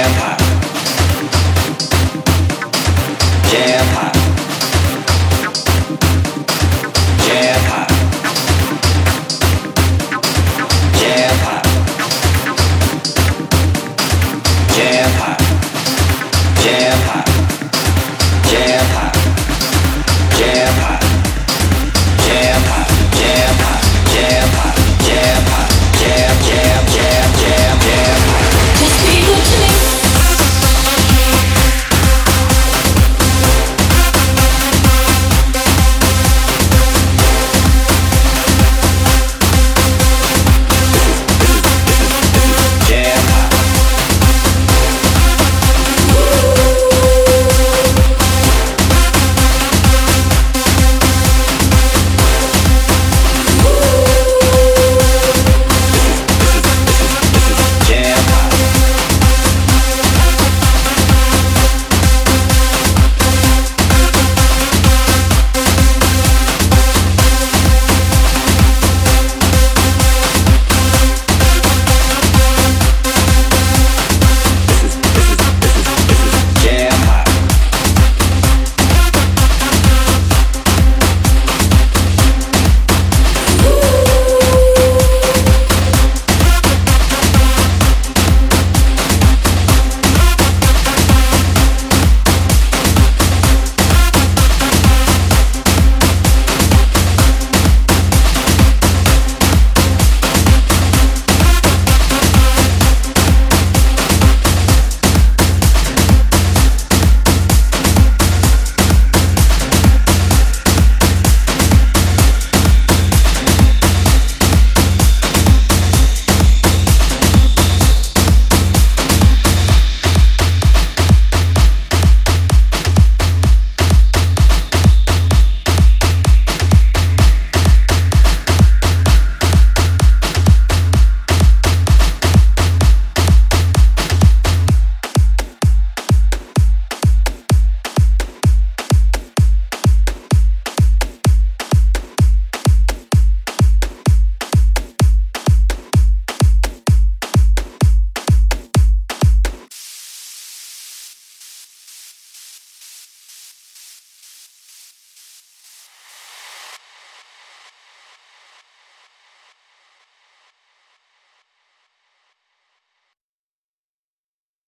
vampire.